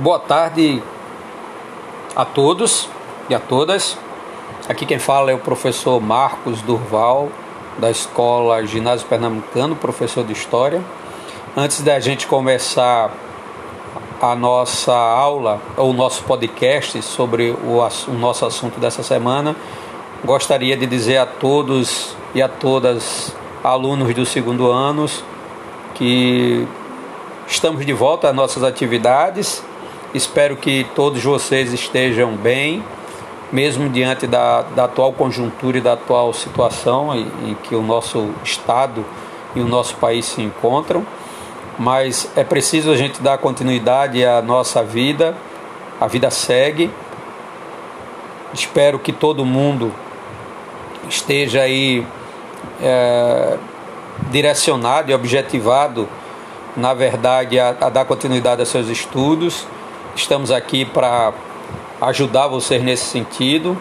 Boa tarde a todos e a todas. Aqui quem fala é o professor Marcos Durval, da Escola Ginásio Pernambucano, professor de História. Antes da gente começar a nossa aula, ou o nosso podcast sobre o, o nosso assunto dessa semana, gostaria de dizer a todos e a todas alunos do segundo anos que estamos de volta às nossas atividades Espero que todos vocês estejam bem, mesmo diante da, da atual conjuntura e da atual situação em, em que o nosso Estado e o nosso país se encontram. Mas é preciso a gente dar continuidade à nossa vida, a vida segue. Espero que todo mundo esteja aí é, direcionado e objetivado, na verdade, a, a dar continuidade aos seus estudos Estamos aqui para ajudar vocês nesse sentido.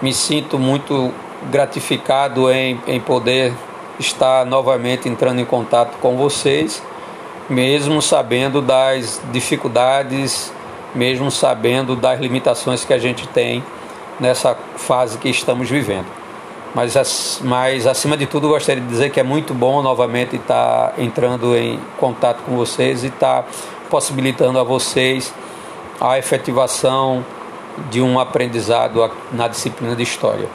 Me sinto muito gratificado em, em poder estar novamente entrando em contato com vocês, mesmo sabendo das dificuldades, mesmo sabendo das limitações que a gente tem nessa fase que estamos vivendo. Mas, mas acima de tudo, gostaria de dizer que é muito bom novamente estar entrando em contato com vocês e estar possibilitando a vocês a efetivação de um aprendizado na disciplina de História.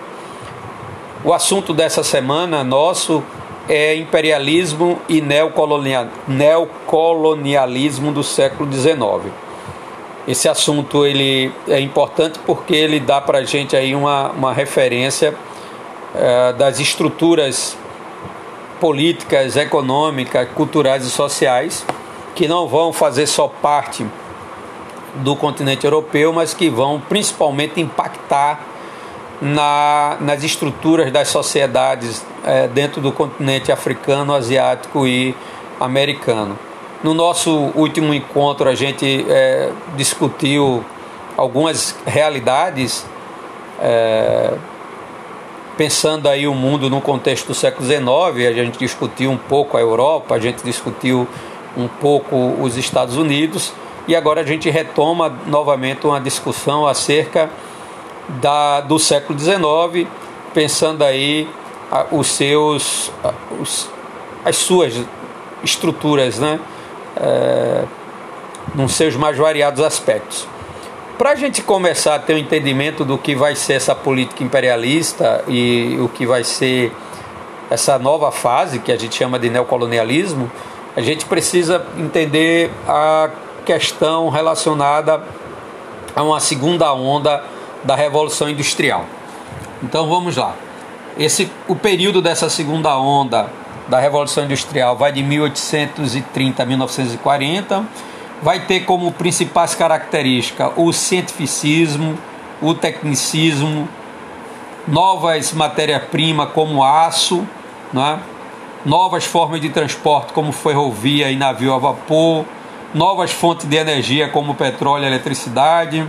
O assunto dessa semana nosso é imperialismo e neocolonialismo do século XIX. Esse assunto ele é importante porque ele dá para a gente aí uma, uma referência eh, das estruturas políticas, econômicas, culturais e sociais que não vão fazer só parte do continente europeu, mas que vão principalmente impactar na, nas estruturas das sociedades é, dentro do continente africano, asiático e americano. No nosso último encontro, a gente é, discutiu algumas realidades, é, pensando aí o mundo no contexto do século XIX, a gente discutiu um pouco a Europa, a gente discutiu um pouco os Estados Unidos e agora a gente retoma novamente uma discussão acerca da, do século XIX, pensando aí os seus, os, as suas estruturas, né? É, nos seus mais variados aspectos. Para a gente começar a ter um entendimento do que vai ser essa política imperialista e o que vai ser essa nova fase que a gente chama de neocolonialismo, a gente precisa entender a questão relacionada a uma segunda onda da Revolução Industrial. Então vamos lá. Esse, o período dessa segunda onda da Revolução Industrial vai de 1830 a 1940, vai ter como principais características o cientificismo, o tecnicismo, novas matérias-primas como aço, né? Novas formas de transporte como ferrovia e navio a vapor, novas fontes de energia como petróleo e eletricidade,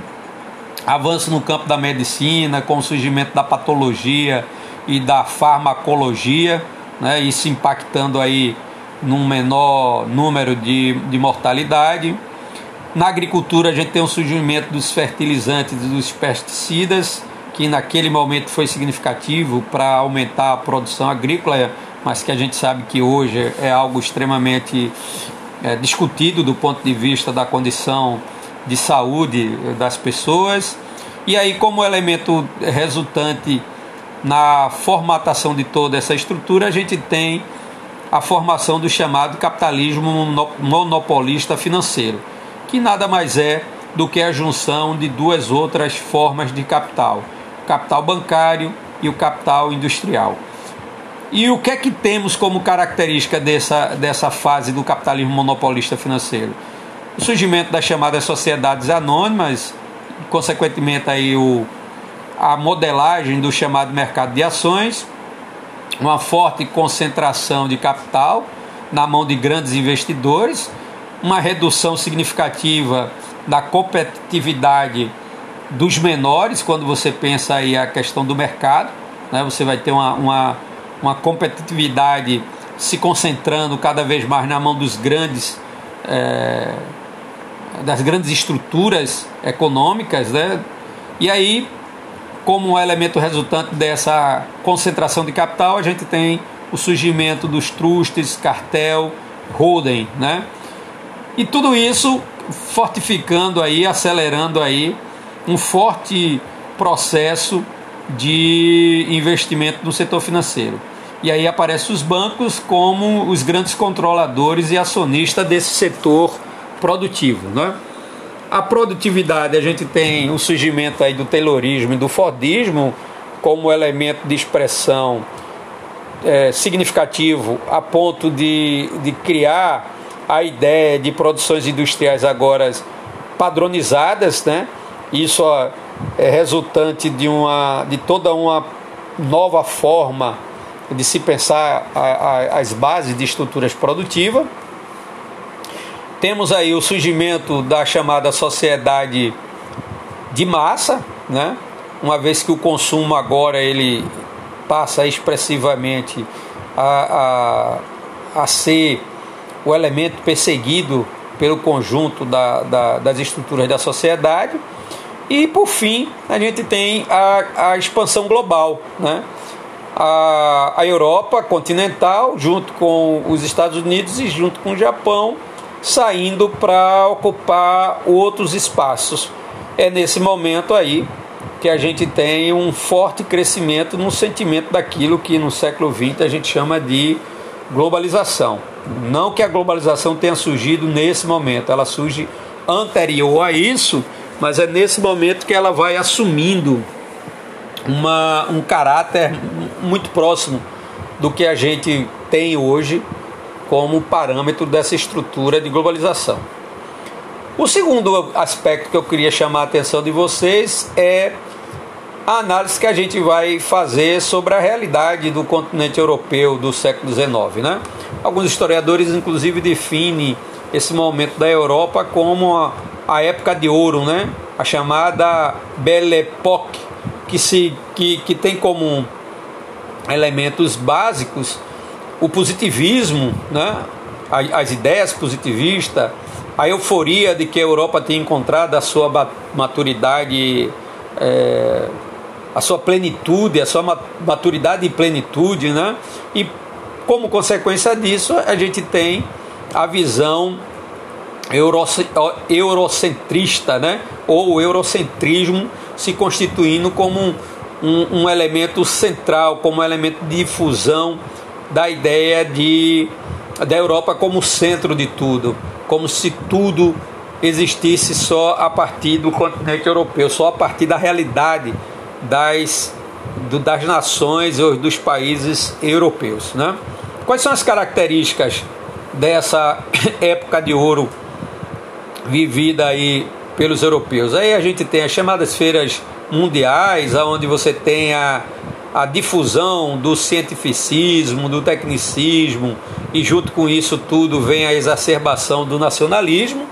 avanço no campo da medicina, com o surgimento da patologia e da farmacologia, né, isso impactando aí num menor número de, de mortalidade. Na agricultura a gente tem o surgimento dos fertilizantes e dos pesticidas, que naquele momento foi significativo para aumentar a produção agrícola, mas que a gente sabe que hoje é algo extremamente é, discutido do ponto de vista da condição de saúde das pessoas. E aí, como elemento resultante na formatação de toda essa estrutura, a gente tem a formação do chamado capitalismo monopolista financeiro, que nada mais é do que a junção de duas outras formas de capital: o capital bancário e o capital industrial. E o que é que temos como característica dessa, dessa fase do capitalismo monopolista financeiro? O surgimento das chamadas sociedades anônimas, consequentemente aí o, a modelagem do chamado mercado de ações, uma forte concentração de capital na mão de grandes investidores, uma redução significativa da competitividade dos menores, quando você pensa aí a questão do mercado, né? você vai ter uma, uma uma competitividade se concentrando cada vez mais na mão dos grandes é, das grandes estruturas econômicas, né? E aí, como elemento resultante dessa concentração de capital, a gente tem o surgimento dos trustes, cartel, holding, né? E tudo isso fortificando aí, acelerando aí um forte processo de investimento no setor financeiro. E aí aparecem os bancos como os grandes controladores e acionistas desse setor produtivo, né? A produtividade, a gente tem o surgimento aí do Taylorismo e do Fordismo como elemento de expressão é, significativo a ponto de, de criar a ideia de produções industriais agora padronizadas, né? Isso é resultante de, uma, de toda uma nova forma de se pensar a, a, as bases de estruturas produtivas. Temos aí o surgimento da chamada sociedade de massa, né? uma vez que o consumo agora ele passa expressivamente a, a, a ser o elemento perseguido pelo conjunto da, da, das estruturas da sociedade. E por fim, a gente tem a, a expansão global, né? A, a Europa continental, junto com os Estados Unidos e junto com o Japão, saindo para ocupar outros espaços. É nesse momento aí que a gente tem um forte crescimento no sentimento daquilo que no século XX a gente chama de globalização. Não que a globalização tenha surgido nesse momento, ela surge anterior a isso, mas é nesse momento que ela vai assumindo uma, um caráter muito próximo do que a gente tem hoje como parâmetro dessa estrutura de globalização. O segundo aspecto que eu queria chamar a atenção de vocês é a análise que a gente vai fazer sobre a realidade do continente europeu do século XIX. Né? Alguns historiadores, inclusive, definem esse momento da Europa como a, a época de ouro, né? a chamada Belle Époque, que, se, que, que tem como elementos básicos o positivismo, né? as ideias positivistas, a euforia de que a Europa tinha encontrado a sua maturidade é, a sua plenitude, a sua maturidade e plenitude, né? E como consequência disso, a gente tem a visão eurocentrista, né? Ou o eurocentrismo se constituindo como um, um, um elemento central, como um elemento de difusão da ideia de da Europa como centro de tudo, como se tudo existisse só a partir do continente europeu, só a partir da realidade das, do, das nações ou dos países europeus. Né? Quais são as características dessa época de ouro vivida aí pelos europeus? Aí a gente tem as chamadas feiras mundiais, onde você tem a, a difusão do cientificismo, do tecnicismo, e junto com isso tudo vem a exacerbação do nacionalismo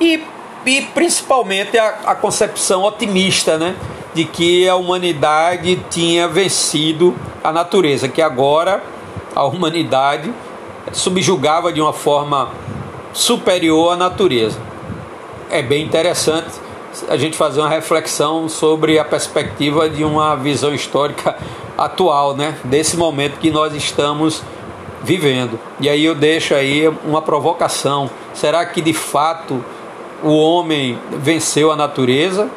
e, e principalmente a, a concepção otimista, né? de que a humanidade tinha vencido a natureza, que agora a humanidade subjugava de uma forma superior à natureza. É bem interessante a gente fazer uma reflexão sobre a perspectiva de uma visão histórica atual, né? Desse momento que nós estamos vivendo. E aí eu deixo aí uma provocação. Será que de fato o homem venceu a natureza?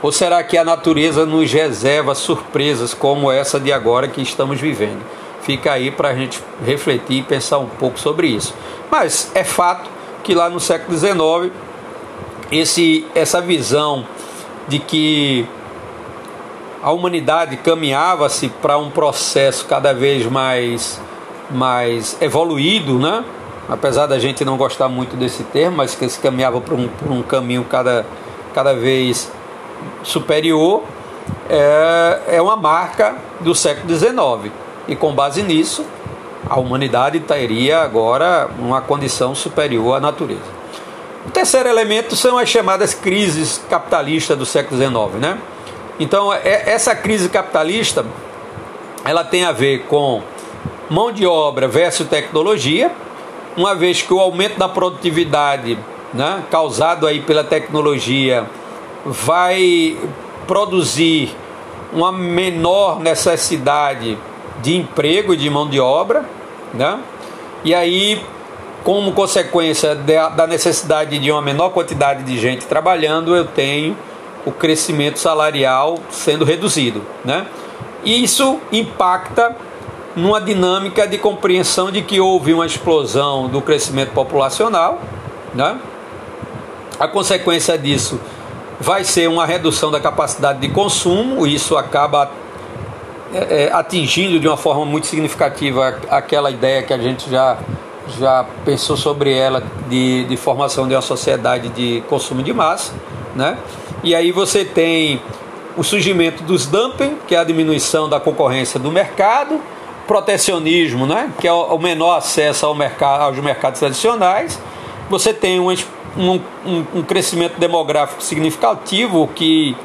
Ou será que a natureza nos reserva surpresas como essa de agora que estamos vivendo? Fica aí para a gente refletir e pensar um pouco sobre isso. Mas é fato que lá no século XIX, esse, essa visão de que a humanidade caminhava-se para um processo cada vez mais, mais evoluído, né? apesar da gente não gostar muito desse termo, mas que se caminhava por um, um caminho cada, cada vez superior é, é uma marca do século XIX. E com base nisso, a humanidade teria agora uma condição superior à natureza. O terceiro elemento são as chamadas crises capitalistas do século XIX. Né? Então, é, essa crise capitalista ela tem a ver com mão de obra versus tecnologia, uma vez que o aumento da produtividade né, causado aí pela tecnologia, vai produzir uma menor necessidade de emprego e de mão de obra, né? E aí, como consequência da necessidade de uma menor quantidade de gente trabalhando, eu tenho o crescimento salarial sendo reduzido, né? Isso impacta numa dinâmica de compreensão de que houve uma explosão do crescimento populacional, né? A consequência disso vai ser uma redução da capacidade de consumo, isso acaba é, é, atingindo de uma forma muito significativa aquela ideia que a gente já, já pensou sobre ela de, de formação de uma sociedade de consumo de massa, né? E aí você tem o surgimento dos dumping, que é a diminuição da concorrência do mercado, protecionismo, né? que é o menor acesso ao mercado, aos mercados tradicionais. Você tem um, um, um crescimento demográfico significativo que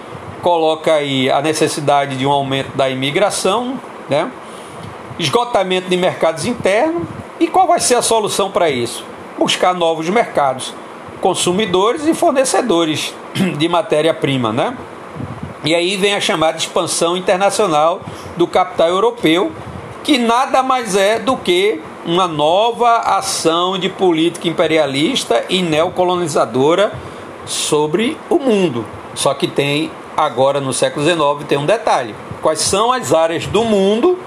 coloca aí a necessidade de um aumento da imigração, né? esgotamento de mercados internos. E qual vai ser a solução para isso? Buscar novos mercados, consumidores e fornecedores de matéria-prima. Né? E aí vem a chamada expansão internacional do capital europeu, que nada mais é do que uma nova ação de política imperialista e neocolonizadora sobre o mundo. Só que tem agora no século XIX tem um detalhe: quais são as áreas do mundo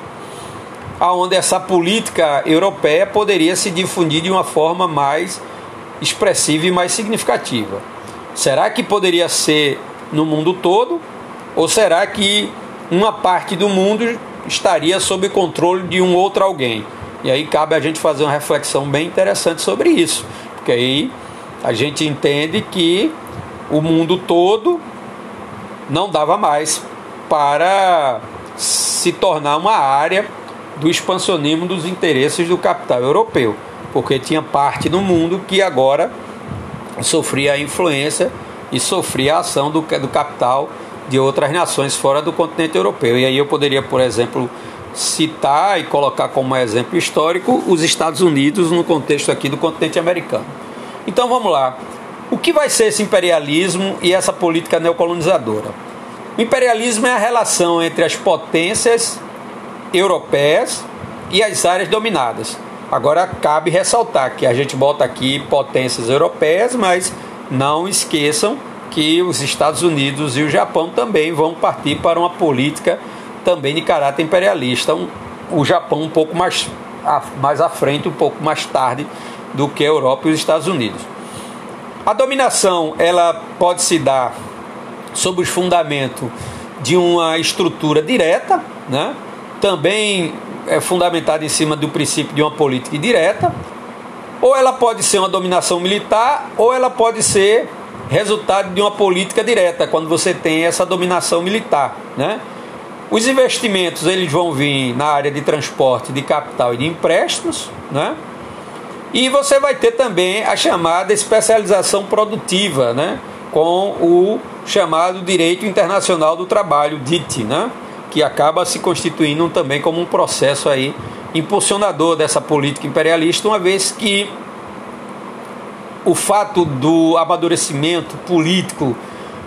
aonde essa política europeia poderia se difundir de uma forma mais expressiva e mais significativa? Será que poderia ser no mundo todo ou será que uma parte do mundo estaria sob controle de um outro alguém? E aí cabe a gente fazer uma reflexão bem interessante sobre isso, porque aí a gente entende que o mundo todo não dava mais para se tornar uma área do expansionismo dos interesses do capital europeu, porque tinha parte do mundo que agora sofria a influência e sofria a ação do, do capital de outras nações fora do continente europeu. E aí eu poderia, por exemplo, citar e colocar como exemplo histórico os Estados Unidos no contexto aqui do continente americano. Então vamos lá. O que vai ser esse imperialismo e essa política neocolonizadora? O imperialismo é a relação entre as potências europeias e as áreas dominadas. Agora cabe ressaltar que a gente bota aqui potências europeias, mas não esqueçam que os Estados Unidos e o Japão também vão partir para uma política também de caráter imperialista. Um, o Japão um pouco mais, mais à frente, um pouco mais tarde do que a Europa e os Estados Unidos. A dominação ela pode se dar sob os fundamentos de uma estrutura direta, né? Também é fundamentada em cima do princípio de uma política direta, ou ela pode ser uma dominação militar, ou ela pode ser resultado de uma política direta, quando você tem essa dominação militar. Né? Os investimentos eles vão vir na área de transporte, de capital e de empréstimos, né? E você vai ter também a chamada especialização produtiva, né? com o chamado Direito Internacional do Trabalho, DIT, né? Que acaba se constituindo também como um processo aí impulsionador dessa política imperialista, uma vez que o fato do amadurecimento político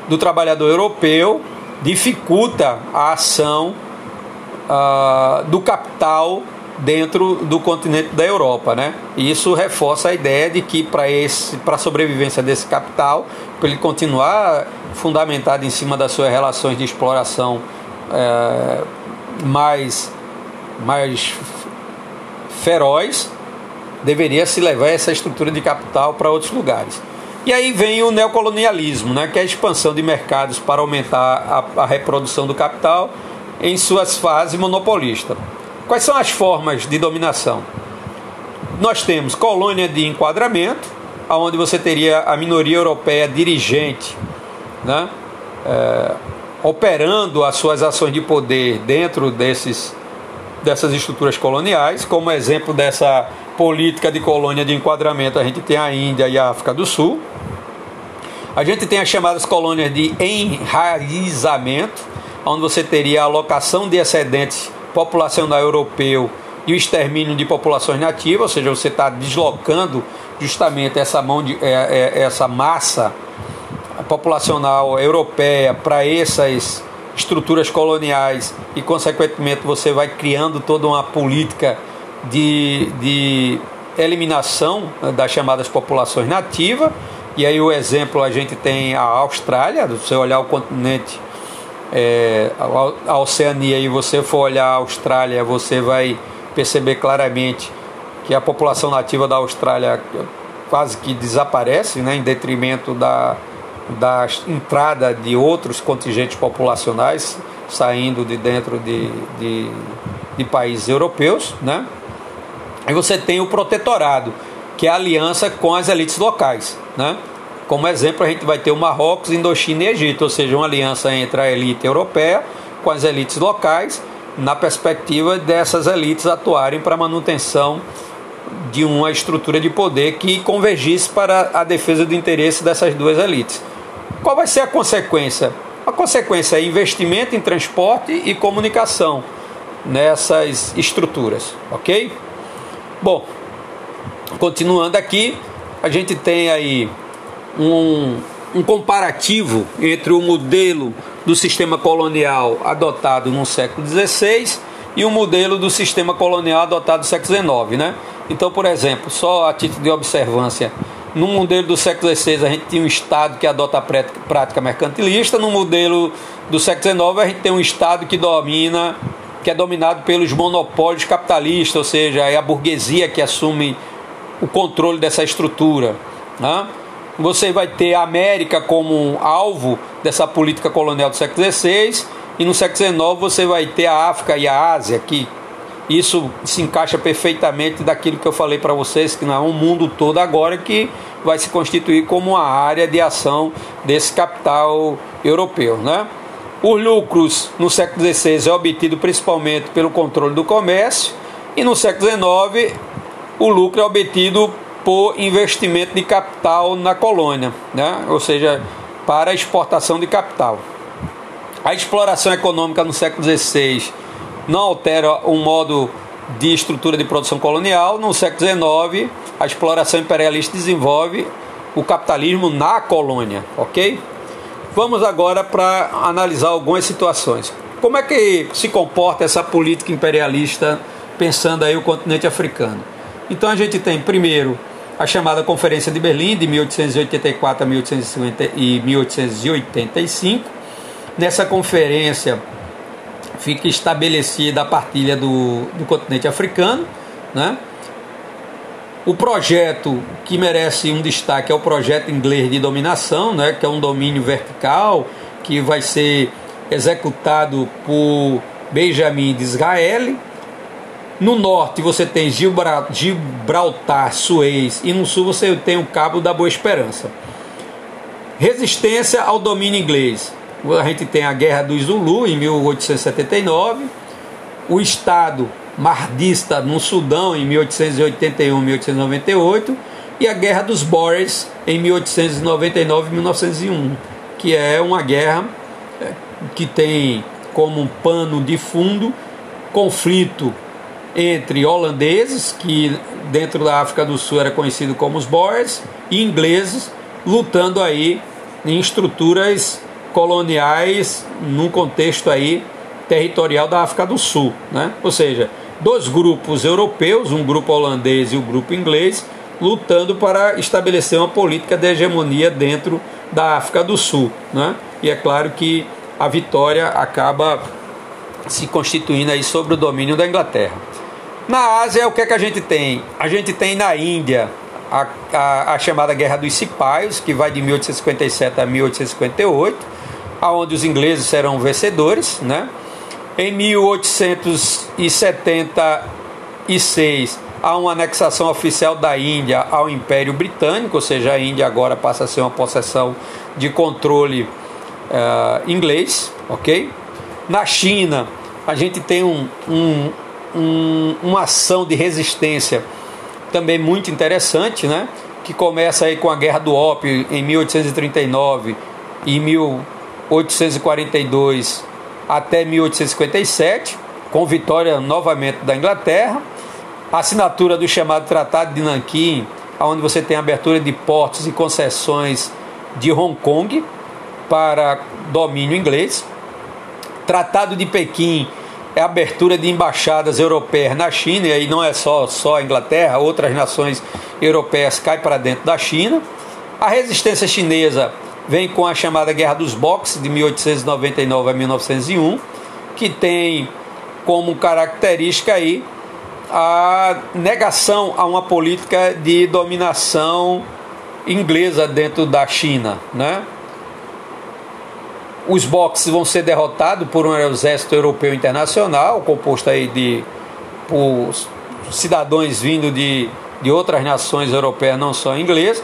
do trabalhador europeu dificulta a ação uh, do capital dentro do continente da Europa, né? E isso reforça a ideia de que para esse, para a sobrevivência desse capital, para ele continuar fundamentado em cima das suas relações de exploração é, mais, mais feroz, deveria se levar essa estrutura de capital para outros lugares. E aí vem o neocolonialismo, né, que é a expansão de mercados para aumentar a, a reprodução do capital em suas fases monopolistas. Quais são as formas de dominação? Nós temos colônia de enquadramento, onde você teria a minoria europeia dirigente, né, é, operando as suas ações de poder dentro desses, dessas estruturas coloniais. Como exemplo dessa política de colônia de enquadramento, a gente tem a Índia e a África do Sul. A gente tem as chamadas colônias de enraizamento, onde você teria a alocação de excedentes populacional europeu e o extermínio de populações nativas, ou seja, você está deslocando justamente essa mão de é, é, essa massa populacional europeia para essas estruturas coloniais e consequentemente você vai criando toda uma política de, de eliminação das chamadas populações nativas e aí o exemplo a gente tem a Austrália, se você olhar o continente é, a Oceania e você for olhar a Austrália, você vai perceber claramente que a população nativa da Austrália quase que desaparece, né, em detrimento da, da entrada de outros contingentes populacionais saindo de dentro de, de, de países europeus. Né? E você tem o protetorado, que é a aliança com as elites locais. Né? Como exemplo, a gente vai ter o Marrocos, Indochina e Egito, ou seja, uma aliança entre a elite europeia com as elites locais, na perspectiva dessas elites atuarem para a manutenção de uma estrutura de poder que convergisse para a defesa do interesse dessas duas elites. Qual vai ser a consequência? A consequência é investimento em transporte e comunicação nessas estruturas, ok? Bom, continuando aqui, a gente tem aí um, um comparativo entre o modelo do sistema colonial adotado no século XVI e o modelo do sistema colonial adotado no século XIX. Né? Então, por exemplo, só a título de observância, no modelo do século XVI a gente tinha um Estado que adota a prática mercantilista, no modelo do século XIX a gente tem um Estado que domina, que é dominado pelos monopólios capitalistas, ou seja, é a burguesia que assume o controle dessa estrutura. Né? você vai ter a América como alvo dessa política colonial do século XVI, e no século XIX você vai ter a África e a Ásia, que isso se encaixa perfeitamente daquilo que eu falei para vocês, que não é um mundo todo agora que vai se constituir como uma área de ação desse capital europeu. Né? Os lucros no século XVI é obtido principalmente pelo controle do comércio, e no século XIX o lucro é obtido por investimento de capital na colônia, né? ou seja, para exportação de capital. A exploração econômica no século XVI não altera o modo de estrutura de produção colonial. No século XIX, a exploração imperialista desenvolve o capitalismo na colônia, ok? Vamos agora para analisar algumas situações. Como é que se comporta essa política imperialista pensando aí o continente africano? Então a gente tem primeiro a chamada Conferência de Berlim de 1884 a 1850 e 1885. Nessa conferência fica estabelecida a partilha do, do continente africano. Né? O projeto que merece um destaque é o projeto inglês de dominação, né? que é um domínio vertical que vai ser executado por Benjamin Disraeli no norte você tem Gibraltar, Suez e no sul você tem o Cabo da Boa Esperança. Resistência ao domínio inglês. A gente tem a Guerra do Zulu em 1879, o Estado Mardista no Sudão em 1881-1898 e a Guerra dos Boers em 1899-1901, que é uma guerra é, que tem como pano de fundo conflito entre holandeses, que dentro da África do Sul era conhecido como os Boers, e ingleses, lutando aí em estruturas coloniais num contexto aí territorial da África do Sul, né? Ou seja, dois grupos europeus, um grupo holandês e o um grupo inglês, lutando para estabelecer uma política de hegemonia dentro da África do Sul, né? E é claro que a vitória acaba se constituindo aí sobre o domínio da Inglaterra. Na Ásia, o que, é que a gente tem? A gente tem na Índia a, a, a chamada Guerra dos Cipaios, que vai de 1857 a 1858, aonde os ingleses serão vencedores. Né? Em 1876, há uma anexação oficial da Índia ao Império Britânico, ou seja, a Índia agora passa a ser uma possessão de controle uh, inglês, ok? Na China, a gente tem um, um, um, uma ação de resistência também muito interessante, né? que começa aí com a Guerra do Ópio em 1839 e 1842 até 1857, com vitória novamente da Inglaterra, a assinatura do chamado Tratado de Nanquim onde você tem abertura de portos e concessões de Hong Kong para domínio inglês. Tratado de Pequim é a abertura de embaixadas europeias na China, e aí não é só, só a Inglaterra, outras nações europeias caem para dentro da China. A resistência chinesa vem com a chamada Guerra dos Boxes de 1899 a 1901, que tem como característica aí a negação a uma política de dominação inglesa dentro da China, né? Os boxes vão ser derrotados por um exército europeu internacional, composto aí de por cidadãos vindo de, de outras nações europeias, não só inglesas,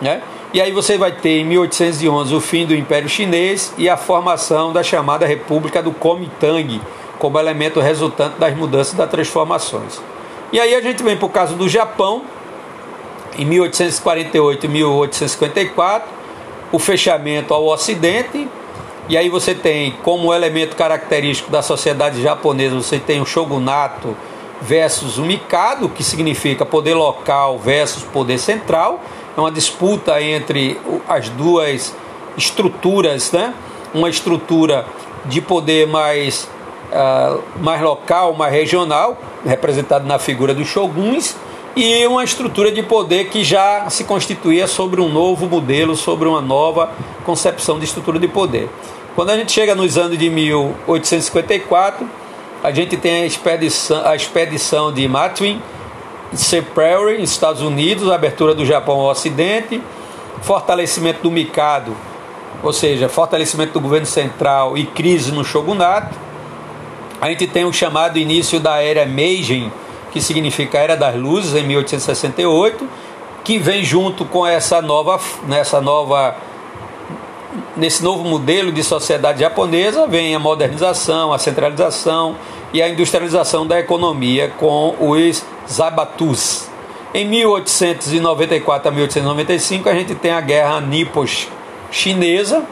né? E aí você vai ter em 1811 o fim do Império Chinês e a formação da chamada República do Kuomintang, como elemento resultante das mudanças e das transformações. E aí a gente vem para o caso do Japão, em 1848 e 1854, o fechamento ao Ocidente, e aí você tem como elemento característico da sociedade japonesa, você tem o shogunato versus o mikado, que significa poder local versus poder central, é uma disputa entre as duas estruturas, né? uma estrutura de poder mais uh, mais local, mais regional, representado na figura dos shoguns, e uma estrutura de poder que já se constituía sobre um novo modelo, sobre uma nova concepção de estrutura de poder. Quando a gente chega nos anos de 1854, a gente tem a expedição, a expedição de Matwin, Sea Prairie, Estados Unidos, abertura do Japão ao Ocidente, fortalecimento do Mikado, ou seja, fortalecimento do governo central e crise no shogunato, a gente tem o chamado início da era Meiji, que significa Era das Luzes, em 1868, que vem junto com essa nova, nessa nova nesse novo modelo de sociedade japonesa, vem a modernização, a centralização e a industrialização da economia com os Zabatus. Em 1894 a 1895, a gente tem a Guerra Nippon-Chinesa,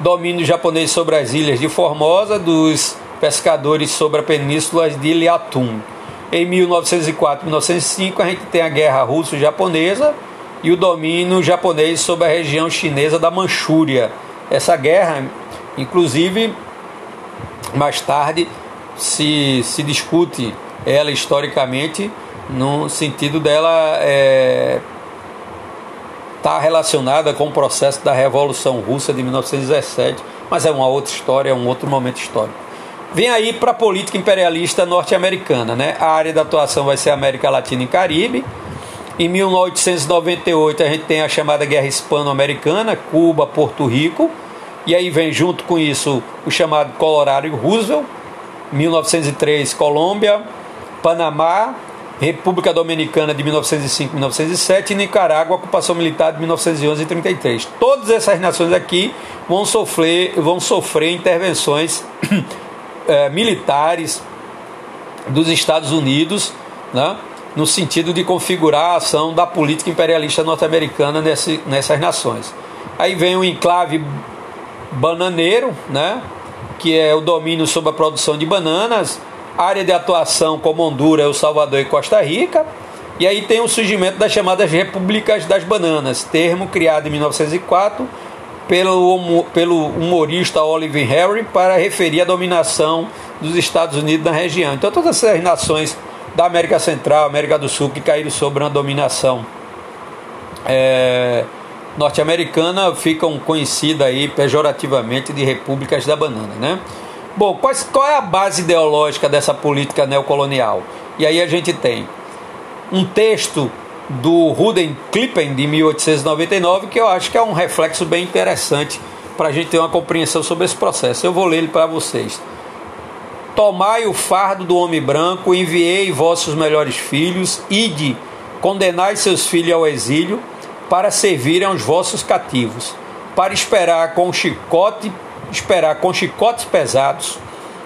domínio japonês sobre as ilhas de Formosa, dos pescadores sobre a península de Liatum. Em 1904 1905 a gente tem a guerra russo-japonesa e o domínio japonês sobre a região chinesa da Manchúria. Essa guerra, inclusive, mais tarde se, se discute ela historicamente no sentido dela é, tá relacionada com o processo da Revolução Russa de 1917, mas é uma outra história, é um outro momento histórico. Vem aí para a política imperialista norte-americana, né? A área da atuação vai ser América Latina e Caribe. Em 1898 a gente tem a chamada Guerra Hispano-Americana, Cuba, Porto Rico. E aí vem junto com isso o chamado Colorado Roosevelt. 1903 Colômbia, Panamá, República Dominicana de 1905 1907 e Nicarágua, ocupação militar de 1911 e 33. Todas essas nações aqui vão sofrer, vão sofrer intervenções é, militares dos Estados Unidos, né, no sentido de configurar a ação da política imperialista norte-americana nessas nações. Aí vem o enclave bananeiro, né, que é o domínio sobre a produção de bananas, área de atuação como Honduras, El Salvador e Costa Rica. E aí tem o surgimento das chamadas Repúblicas das Bananas, termo criado em 1904 pelo, pelo humorista Oliver Harry para referir a dominação dos Estados Unidos na região. Então, todas essas nações da América Central, América do Sul, que caíram sobre uma dominação é, norte-americana, ficam conhecidas aí pejorativamente de repúblicas da banana, né? Bom, qual, qual é a base ideológica dessa política neocolonial? E aí a gente tem um texto do Ruden Klippen de 1899, que eu acho que é um reflexo bem interessante para a gente ter uma compreensão sobre esse processo. Eu vou ler ele para vocês. Tomai o fardo do homem branco, enviei vossos melhores filhos, ide, condenai seus filhos ao exílio, para servirem aos vossos cativos, para esperar com chicote, esperar com chicotes pesados,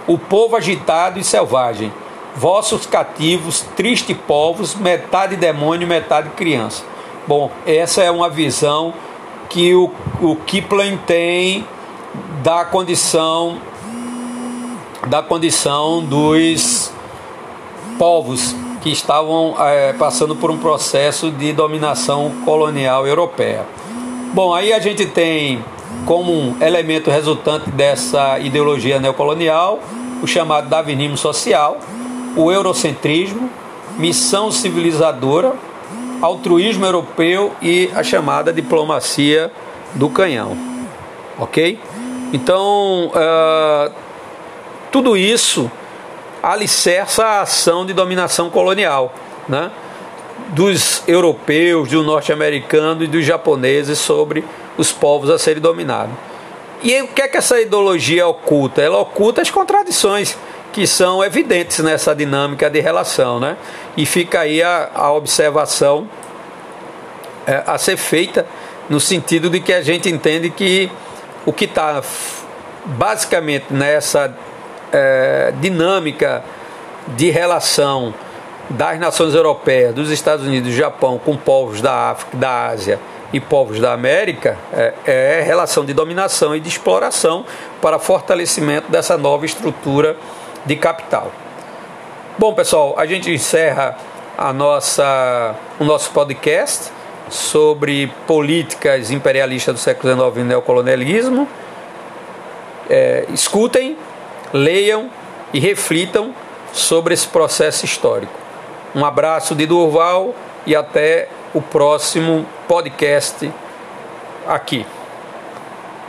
o povo agitado e selvagem, vossos cativos, tristes povos, metade demônio, metade criança. Bom, essa é uma visão que o, o Kipling tem da condição da condição dos povos que estavam é, passando por um processo de dominação colonial europeia. Bom, aí a gente tem como um elemento resultante dessa ideologia neocolonial o chamado darwinismo social, o eurocentrismo, missão civilizadora, altruísmo europeu e a chamada diplomacia do canhão. Ok? Então, uh, tudo isso alicerça a ação de dominação colonial, né? dos europeus, do norte-americano e dos japoneses sobre os povos a serem dominados. E o que é que essa ideologia oculta? Ela oculta as contradições que são evidentes nessa dinâmica de relação, né? E fica aí a, a observação é, a ser feita no sentido de que a gente entende que o que está basicamente nessa é, dinâmica de relação das nações europeias, dos Estados Unidos e do Japão com povos da África, da Ásia e povos da América é, é relação de dominação e de exploração para fortalecimento dessa nova estrutura de capital. Bom, pessoal, a gente encerra a nossa, o nosso podcast sobre políticas imperialistas do século XIX e neocolonialismo. É, escutem, leiam e reflitam sobre esse processo histórico. Um abraço de Durval e até o próximo podcast aqui.